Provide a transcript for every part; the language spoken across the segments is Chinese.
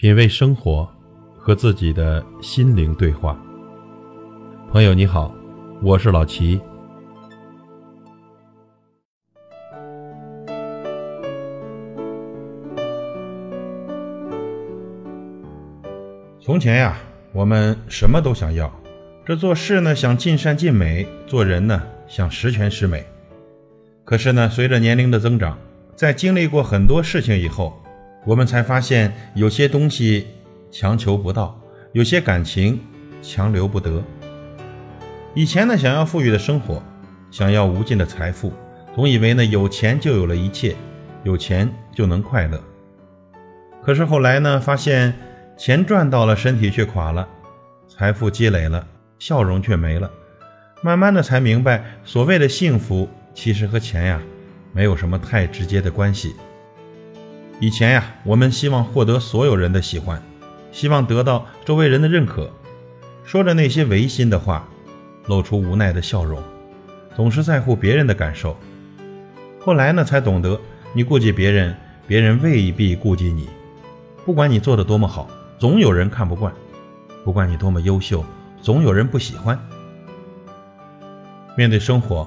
品味生活，和自己的心灵对话。朋友你好，我是老齐。从前呀，我们什么都想要，这做事呢想尽善尽美，做人呢想十全十美。可是呢，随着年龄的增长，在经历过很多事情以后，我们才发现，有些东西强求不到，有些感情强留不得。以前呢，想要富裕的生活，想要无尽的财富，总以为呢有钱就有了一切，有钱就能快乐。可是后来呢，发现钱赚到了，身体却垮了；财富积累了，笑容却没了。慢慢的才明白，所谓的幸福，其实和钱呀，没有什么太直接的关系。以前呀，我们希望获得所有人的喜欢，希望得到周围人的认可，说着那些违心的话，露出无奈的笑容，总是在乎别人的感受。后来呢，才懂得，你顾及别人，别人未必顾及你。不管你做的多么好，总有人看不惯；不管你多么优秀，总有人不喜欢。面对生活，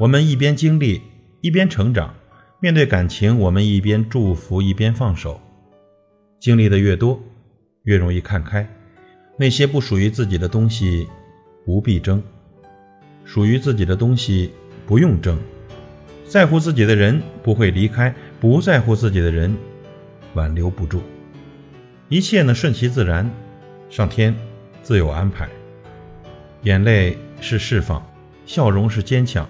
我们一边经历，一边成长。面对感情，我们一边祝福一边放手。经历的越多，越容易看开。那些不属于自己的东西，不必争；属于自己的东西，不用争。在乎自己的人不会离开，不在乎自己的人，挽留不住。一切呢，顺其自然，上天自有安排。眼泪是释放，笑容是坚强。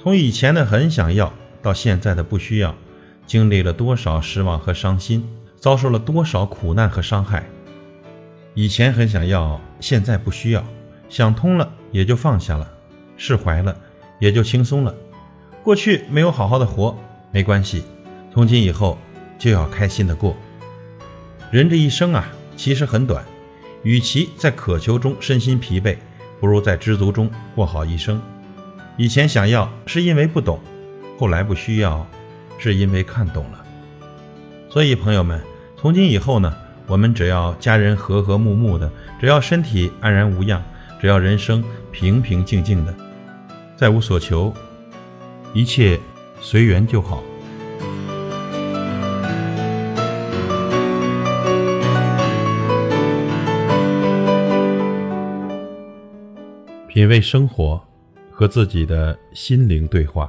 从以前的很想要。到现在的不需要，经历了多少失望和伤心，遭受了多少苦难和伤害。以前很想要，现在不需要，想通了也就放下了，释怀了也就轻松了。过去没有好好的活，没关系，从今以后就要开心的过。人这一生啊，其实很短，与其在渴求中身心疲惫，不如在知足中过好一生。以前想要是因为不懂。后来不需要，是因为看懂了。所以朋友们，从今以后呢，我们只要家人和和睦睦的，只要身体安然无恙，只要人生平平静静的，再无所求，一切随缘就好。品味生活，和自己的心灵对话。